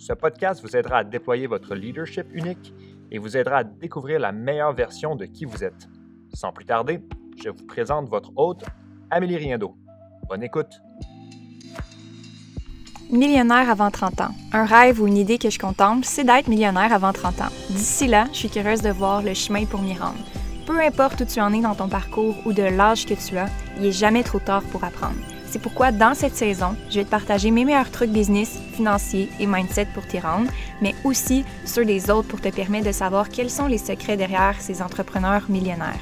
ce podcast vous aidera à déployer votre leadership unique et vous aidera à découvrir la meilleure version de qui vous êtes. Sans plus tarder, je vous présente votre hôte, Amélie Riendo. Bonne écoute! Millionnaire avant 30 ans. Un rêve ou une idée que je contemple, c'est d'être millionnaire avant 30 ans. D'ici là, je suis curieuse de voir le chemin pour m'y rendre. Peu importe où tu en es dans ton parcours ou de l'âge que tu as, il n'est jamais trop tard pour apprendre. C'est pourquoi dans cette saison, je vais te partager mes meilleurs trucs business, financiers et mindset pour t'y rendre, mais aussi ceux des autres pour te permettre de savoir quels sont les secrets derrière ces entrepreneurs millionnaires.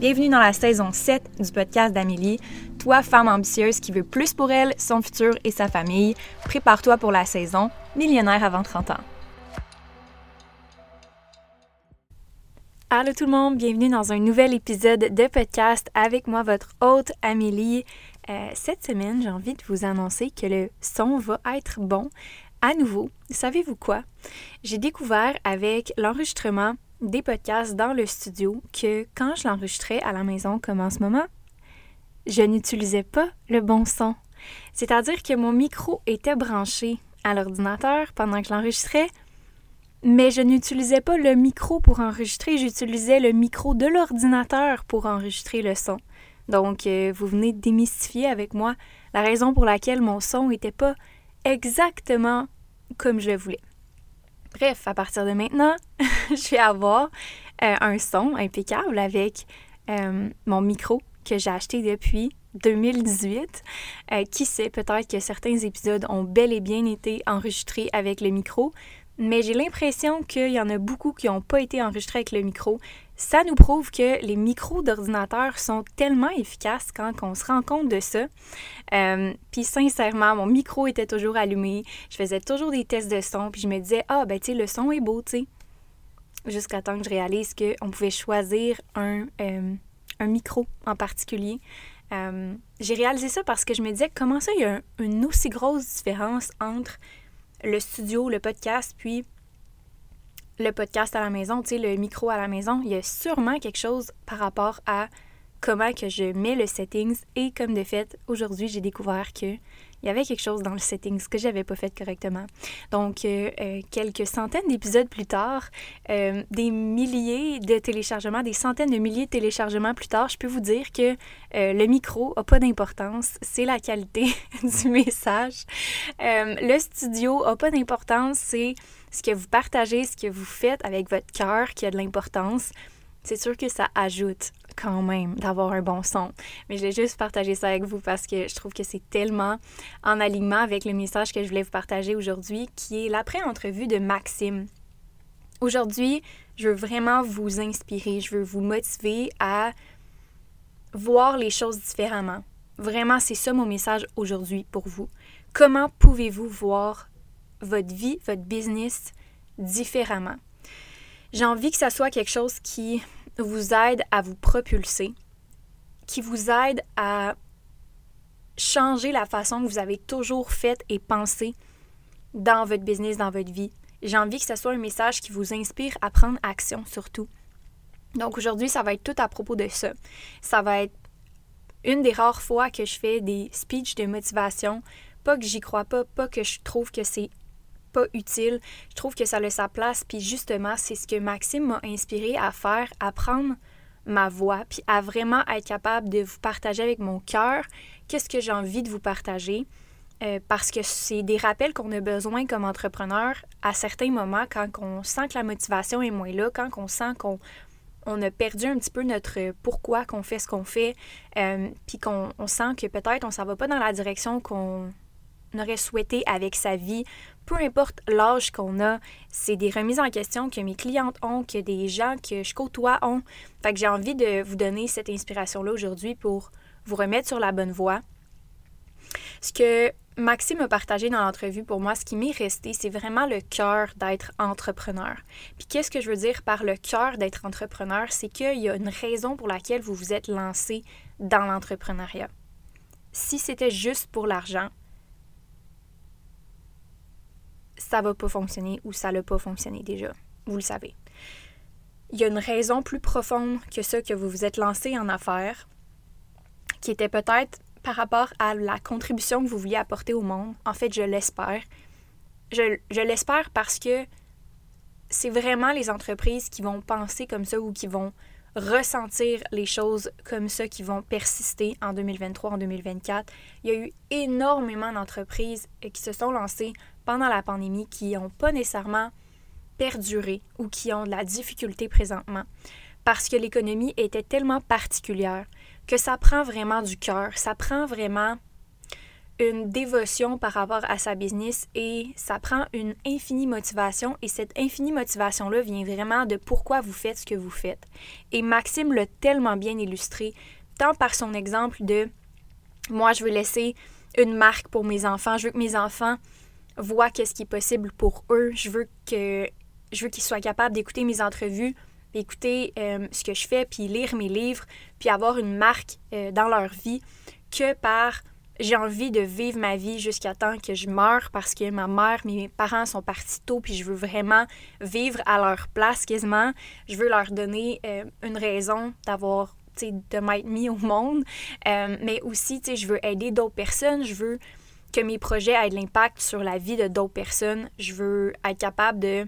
Bienvenue dans la saison 7 du podcast d'Amélie. Toi, femme ambitieuse qui veut plus pour elle, son futur et sa famille, prépare-toi pour la saison Millionnaire avant 30 ans. Allô tout le monde, bienvenue dans un nouvel épisode de podcast avec moi, votre hôte Amélie. Euh, cette semaine, j'ai envie de vous annoncer que le son va être bon à nouveau. Savez-vous quoi? J'ai découvert avec l'enregistrement des podcasts dans le studio que quand je l'enregistrais à la maison comme en ce moment, je n'utilisais pas le bon son. C'est-à-dire que mon micro était branché à l'ordinateur pendant que je l'enregistrais, mais je n'utilisais pas le micro pour enregistrer, j'utilisais le micro de l'ordinateur pour enregistrer le son. Donc, euh, vous venez de démystifier avec moi la raison pour laquelle mon son n'était pas exactement comme je le voulais. Bref, à partir de maintenant, je vais avoir euh, un son impeccable avec euh, mon micro que j'ai acheté depuis 2018. qui sait, peut-être que certains épisodes ont bel et bien été enregistrés avec le micro, mais j'ai l'impression qu'il y en a beaucoup qui n'ont pas été enregistrés avec le micro. Ça nous prouve que les micros d'ordinateur sont tellement efficaces quand on se rend compte de ça. Euh, puis sincèrement, mon micro était toujours allumé. Je faisais toujours des tests de son. Puis je me disais, ah, ben tu sais, le son est beau, tu sais. Jusqu'à temps que je réalise qu'on pouvait choisir un, euh, un micro en particulier. Euh, j'ai réalisé ça parce que je me disais, comment ça, il y a une aussi grosse différence entre le studio, le podcast, puis le podcast à la maison, tu sais, le micro à la maison, il y a sûrement quelque chose par rapport à comment que je mets le settings et comme de fait, aujourd'hui, j'ai découvert que il y avait quelque chose dans le settings que j'avais pas fait correctement. Donc, euh, euh, quelques centaines d'épisodes plus tard, euh, des milliers de téléchargements, des centaines de milliers de téléchargements plus tard, je peux vous dire que le micro a pas d'importance, c'est la qualité du message. le studio a pas d'importance, c'est ce que vous partagez, ce que vous faites avec votre cœur qui a de l'importance. C'est sûr que ça ajoute quand même d'avoir un bon son. Mais je vais juste partager ça avec vous parce que je trouve que c'est tellement en alignement avec le message que je voulais vous partager aujourd'hui, qui est l'après-entrevue de Maxime. Aujourd'hui, je veux vraiment vous inspirer, je veux vous motiver à voir les choses différemment. Vraiment, c'est ça mon message aujourd'hui pour vous. Comment pouvez-vous voir votre vie, votre business différemment? J'ai envie que ça soit quelque chose qui vous aide à vous propulser, qui vous aide à changer la façon que vous avez toujours fait et pensé dans votre business, dans votre vie. J'ai envie que ce soit un message qui vous inspire à prendre action surtout. Donc aujourd'hui, ça va être tout à propos de ça. Ça va être une des rares fois que je fais des speeches de motivation. Pas que j'y crois pas, pas que je trouve que c'est pas utile. Je trouve que ça a sa place. Puis justement, c'est ce que Maxime m'a inspiré à faire, à prendre ma voix, puis à vraiment être capable de vous partager avec mon cœur qu'est-ce que j'ai envie de vous partager. Euh, parce que c'est des rappels qu'on a besoin comme entrepreneur à certains moments quand on sent que la motivation est moins là, quand on sent qu'on on a perdu un petit peu notre pourquoi qu'on fait ce qu'on fait, euh, puis qu'on sent que peut-être on s'en va pas dans la direction qu'on aurait souhaité avec sa vie, peu importe l'âge qu'on a, c'est des remises en question que mes clientes ont, que des gens que je côtoie ont. Fait que j'ai envie de vous donner cette inspiration-là aujourd'hui pour vous remettre sur la bonne voie. Ce que Maxime a partagé dans l'entrevue pour moi, ce qui m'est resté, c'est vraiment le cœur d'être entrepreneur. Puis qu'est-ce que je veux dire par le cœur d'être entrepreneur? C'est qu'il y a une raison pour laquelle vous vous êtes lancé dans l'entrepreneuriat. Si c'était juste pour l'argent, ça va pas fonctionner ou ça n'a pas fonctionné déjà. Vous le savez. Il y a une raison plus profonde que ça que vous vous êtes lancé en affaires, qui était peut-être par rapport à la contribution que vous vouliez apporter au monde. En fait, je l'espère. Je, je l'espère parce que c'est vraiment les entreprises qui vont penser comme ça ou qui vont ressentir les choses comme ça qui vont persister en 2023, en 2024. Il y a eu énormément d'entreprises qui se sont lancées pendant la pandémie qui n'ont pas nécessairement perduré ou qui ont de la difficulté présentement parce que l'économie était tellement particulière que ça prend vraiment du cœur, ça prend vraiment une dévotion par rapport à sa business et ça prend une infinie motivation et cette infinie motivation-là vient vraiment de pourquoi vous faites ce que vous faites. Et Maxime l'a tellement bien illustré, tant par son exemple de moi je veux laisser une marque pour mes enfants, je veux que mes enfants voient qu'est-ce qui est possible pour eux, je veux que je veux qu'ils soient capables d'écouter mes entrevues, d'écouter euh, ce que je fais, puis lire mes livres, puis avoir une marque euh, dans leur vie que par j'ai envie de vivre ma vie jusqu'à temps que je meure parce que ma mère, mes parents sont partis tôt, puis je veux vraiment vivre à leur place quasiment. Je veux leur donner euh, une raison d'avoir, tu sais, de m'être mis au monde. Euh, mais aussi, tu sais, je veux aider d'autres personnes. Je veux que mes projets aient de l'impact sur la vie de d'autres personnes. Je veux être capable de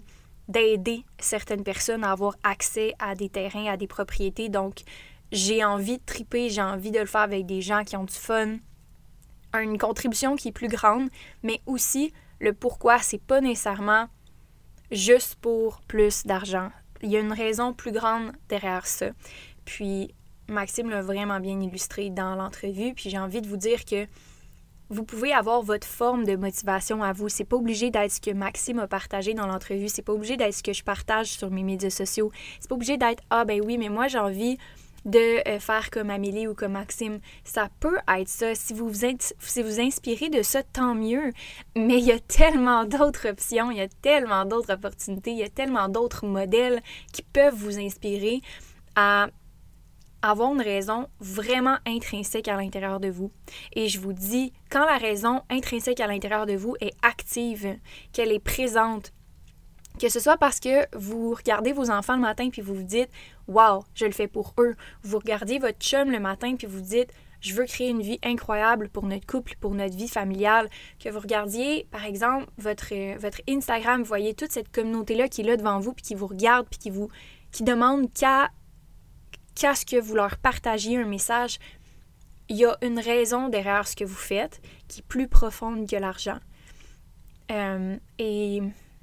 d'aider certaines personnes à avoir accès à des terrains, à des propriétés. Donc, j'ai envie de triper, j'ai envie de le faire avec des gens qui ont du fun, une contribution qui est plus grande, mais aussi le pourquoi, c'est pas nécessairement juste pour plus d'argent. Il y a une raison plus grande derrière ça. Puis Maxime l'a vraiment bien illustré dans l'entrevue, puis j'ai envie de vous dire que vous pouvez avoir votre forme de motivation à vous. C'est pas obligé d'être ce que Maxime a partagé dans l'entrevue, c'est pas obligé d'être ce que je partage sur mes médias sociaux. C'est pas obligé d'être ah ben oui, mais moi j'ai envie de euh, faire comme Amélie ou comme Maxime. Ça peut être ça. Si vous vous, si vous inspirez de ça, tant mieux. Mais il y a tellement d'autres options, il y a tellement d'autres opportunités, il y a tellement d'autres modèles qui peuvent vous inspirer à avoir une raison vraiment intrinsèque à l'intérieur de vous. Et je vous dis, quand la raison intrinsèque à l'intérieur de vous est active, qu'elle est présente, que ce soit parce que vous regardez vos enfants le matin puis vous vous dites Wow, je le fais pour eux. Vous regardez votre chum le matin puis vous dites Je veux créer une vie incroyable pour notre couple, pour notre vie familiale. Que vous regardiez, par exemple, votre, votre Instagram, vous voyez toute cette communauté-là qui est là devant vous puis qui vous regarde puis qui vous qui demande qu'à qu'à ce que vous leur partagiez un message. Il y a une raison derrière ce que vous faites qui est plus profonde que l'argent. Euh, et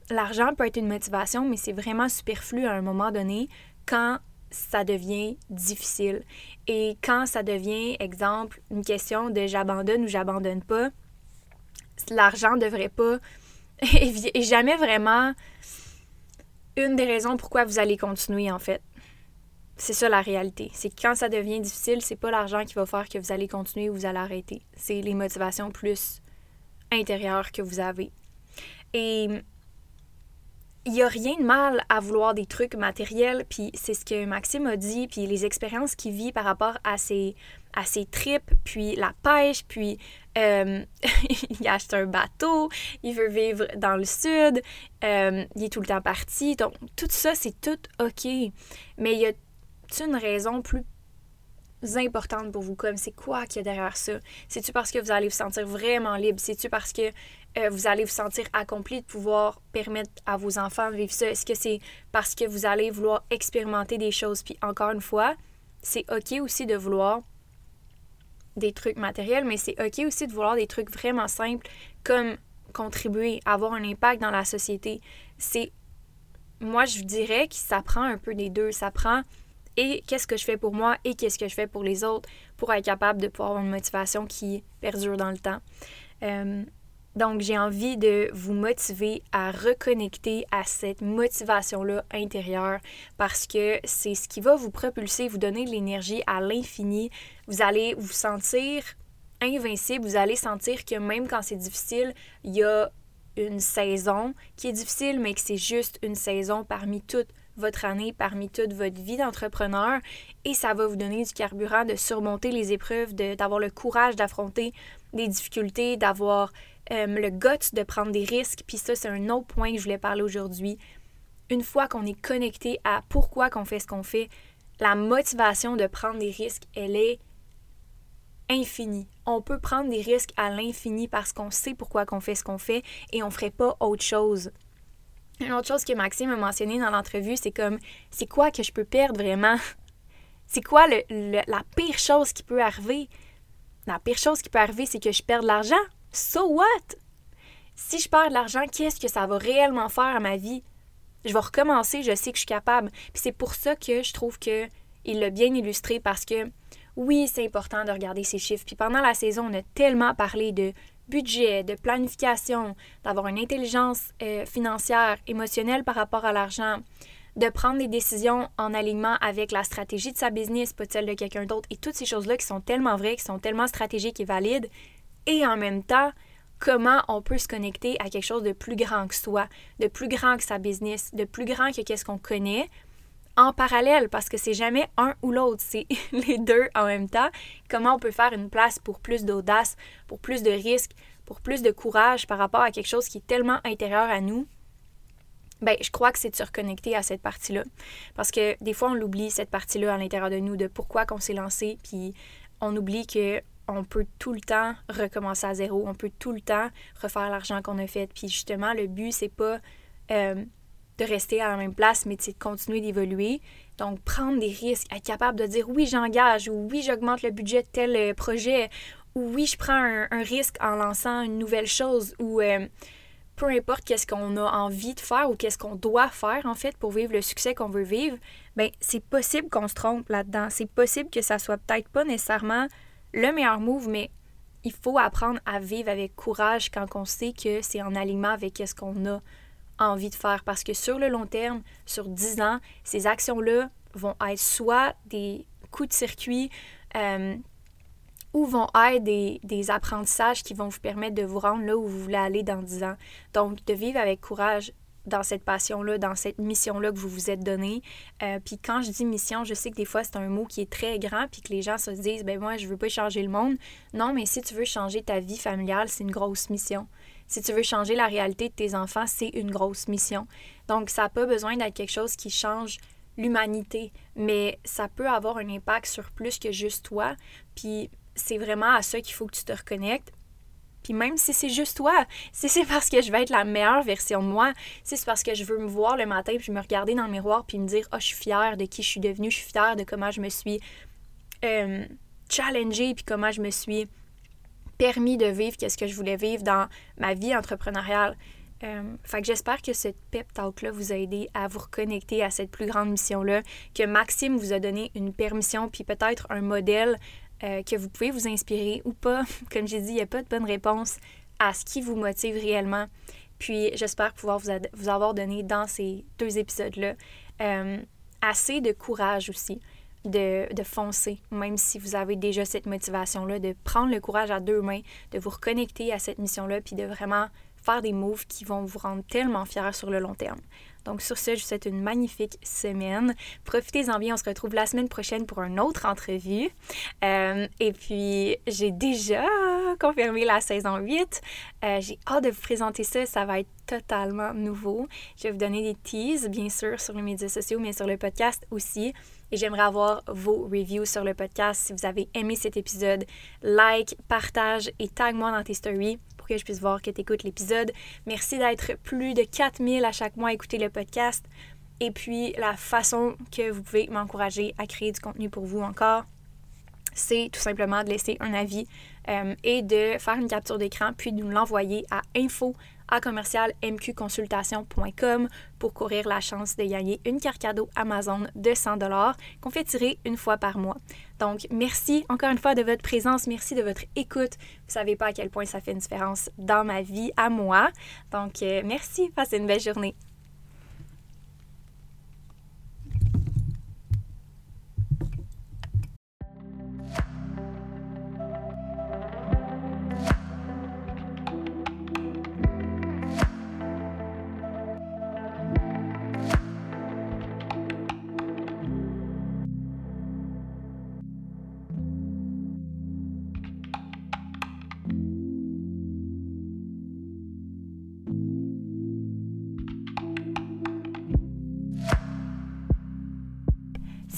l'argent peut être une motivation, mais c'est vraiment superflu à un moment donné quand ça devient difficile. Et quand ça devient, exemple, une question de j'abandonne ou j'abandonne pas, l'argent devrait pas et jamais vraiment une des raisons pourquoi vous allez continuer en fait. C'est ça la réalité. C'est quand ça devient difficile, c'est pas l'argent qui va faire que vous allez continuer ou vous allez arrêter. C'est les motivations plus intérieures que vous avez. Et il n'y a rien de mal à vouloir des trucs matériels, puis c'est ce que Maxime a dit, puis les expériences qu'il vit par rapport à ses, à ses tripes, puis la pêche, puis euh, il a acheté un bateau, il veut vivre dans le sud, euh, il est tout le temps parti. Donc, tout ça, c'est tout OK. Mais il y a une raison plus importante pour vous, comme c'est quoi qu'il y a derrière ça? C'est-tu parce que vous allez vous sentir vraiment libre? C'est-tu parce que euh, vous allez vous sentir accompli de pouvoir permettre à vos enfants de vivre ça? Est-ce que c'est parce que vous allez vouloir expérimenter des choses? Puis encore une fois, c'est OK aussi de vouloir des trucs matériels, mais c'est OK aussi de vouloir des trucs vraiment simples comme contribuer, avoir un impact dans la société. C'est moi je dirais que ça prend un peu des deux, ça prend et qu'est-ce que je fais pour moi et qu'est-ce que je fais pour les autres pour être capable de pouvoir avoir une motivation qui perdure dans le temps. Euh, donc, j'ai envie de vous motiver à reconnecter à cette motivation-là intérieure parce que c'est ce qui va vous propulser, vous donner de l'énergie à l'infini. Vous allez vous sentir invincible. Vous allez sentir que même quand c'est difficile, il y a une saison qui est difficile, mais que c'est juste une saison parmi toutes votre année, parmi toute votre vie d'entrepreneur. Et ça va vous donner du carburant de surmonter les épreuves, d'avoir le courage d'affronter des difficultés, d'avoir euh, le guts de prendre des risques. Puis ça, c'est un autre point que je voulais parler aujourd'hui. Une fois qu'on est connecté à pourquoi qu'on fait ce qu'on fait, la motivation de prendre des risques, elle est infinie. On peut prendre des risques à l'infini parce qu'on sait pourquoi qu'on fait ce qu'on fait et on ne ferait pas autre chose. Une autre chose que Maxime a mentionné dans l'entrevue, c'est comme c'est quoi que je peux perdre vraiment? C'est quoi la pire chose qui peut arriver? La pire chose qui peut arriver, c'est que je perds de l'argent. So what? Si je perds de l'argent, qu'est-ce que ça va réellement faire à ma vie? Je vais recommencer, je sais que je suis capable. Puis c'est pour ça que je trouve que il l'a bien illustré parce que oui, c'est important de regarder ces chiffres. Puis pendant la saison, on a tellement parlé de budget, de planification, d'avoir une intelligence euh, financière, émotionnelle par rapport à l'argent, de prendre des décisions en alignement avec la stratégie de sa business, pas celle de quelqu'un d'autre, et toutes ces choses-là qui sont tellement vraies, qui sont tellement stratégiques et valides, et en même temps, comment on peut se connecter à quelque chose de plus grand que soi, de plus grand que sa business, de plus grand que qu'est-ce qu'on connaît, en parallèle parce que c'est jamais un ou l'autre, c'est les deux en même temps. Comment on peut faire une place pour plus d'audace, pour plus de risques, pour plus de courage par rapport à quelque chose qui est tellement intérieur à nous? Ben, je crois que c'est de se reconnecter à cette partie-là. Parce que des fois, on l'oublie, cette partie-là à l'intérieur de nous, de pourquoi qu'on s'est lancé, puis on oublie que on peut tout le temps recommencer à zéro, on peut tout le temps refaire l'argent qu'on a fait. Puis justement, le but, c'est pas euh, de rester à la même place, mais de continuer d'évoluer. Donc, prendre des risques, être capable de dire oui, j'engage, ou oui, j'augmente le budget de tel euh, projet, ou oui, je prends un, risque en lançant une nouvelle chose, ou euh, peu importe qu'est-ce qu'on a envie de faire ou qu'est-ce qu'on doit faire, en fait, pour vivre le succès qu'on veut vivre, bien, c'est possible qu'on se trompe là-dedans. C'est possible que ça soit peut-être pas nécessairement le meilleur move, mais il faut apprendre à vivre avec courage quand on sait que c'est en alignement avec ce qu'on a envie de faire parce que sur le long terme, sur 10 ans, ces actions-là vont être soit des coups de circuit euh, ou vont être des, des, apprentissages qui vont vous permettre de vous rendre là où vous voulez aller dans 10 ans. Donc, de vivre avec courage dans cette passion-là, dans cette mission-là que vous vous êtes donnée. Euh, puis quand je dis mission, je sais que des fois, c'est un mot qui est très grand, puis que les gens se disent, ben moi, je veux pas changer le monde. Non, mais si tu veux changer ta vie familiale, c'est une grosse mission. Si tu veux changer la réalité de tes enfants, c'est une grosse mission. Donc, ça n'a pas besoin d'être quelque chose qui change l'humanité, mais ça peut avoir un impact sur plus que juste toi. Puis, c'est vraiment à ça qu'il faut que tu te reconnectes. Puis même si c'est juste toi, si c'est parce que je vais être la meilleure version de moi, si c'est parce que je veux me voir le matin puis me regarder dans le miroir puis me dire oh je suis fière de qui je suis devenue, je suis fière de comment je me suis euh, challengée puis comment je me suis permis de vivre qu'est-ce que je voulais vivre dans ma vie entrepreneuriale. Euh, fait que j'espère que cette pep talk-là vous a aidé à vous reconnecter à cette plus grande mission-là, que Maxime vous a donné une permission, puis peut-être un modèle euh, que vous pouvez vous inspirer ou pas. Comme j'ai dit, il n'y a pas de bonne réponse à ce qui vous motive réellement. Puis j'espère pouvoir vous, avoir donné dans ces deux épisodes-là euh, assez de courage aussi de, foncer, même si vous avez déjà cette motivation-là, de prendre le courage à deux mains, de vous reconnecter à cette mission-là, puis de vraiment faire des moves qui vont vous rendre tellement fiers sur le long terme. Donc sur ce, je vous souhaite une magnifique semaine. Profitez-en bien, on se retrouve la semaine prochaine pour une autre entrevue. Euh, et puis, j'ai déjà confirmé la saison 8. Euh, j'ai hâte de vous présenter ça, ça va être totalement nouveau. Je vais vous donner des teases, bien sûr, sur les médias sociaux, mais sur le podcast aussi. Et j'aimerais avoir vos reviews sur le podcast. Si vous avez aimé cet épisode, like, partage et tag moi dans tes stories que je puisse voir que tu écoutes l'épisode. Merci d'être plus de 4000 à chaque mois à écouter le podcast. Et puis, la façon que vous pouvez m'encourager à créer du contenu pour vous encore, c'est tout simplement de laisser un avis euh, et de faire une capture d'écran, puis de nous l'envoyer à info à commercial mqconsultation.com pour courir la chance de gagner une carte cadeau Amazon de 100 dollars qu'on fait tirer une fois par mois. Donc, merci encore une fois de votre présence, merci de votre écoute. Vous savez pas à quel point ça fait une différence dans ma vie à moi. Donc, euh, merci, passez une belle journée.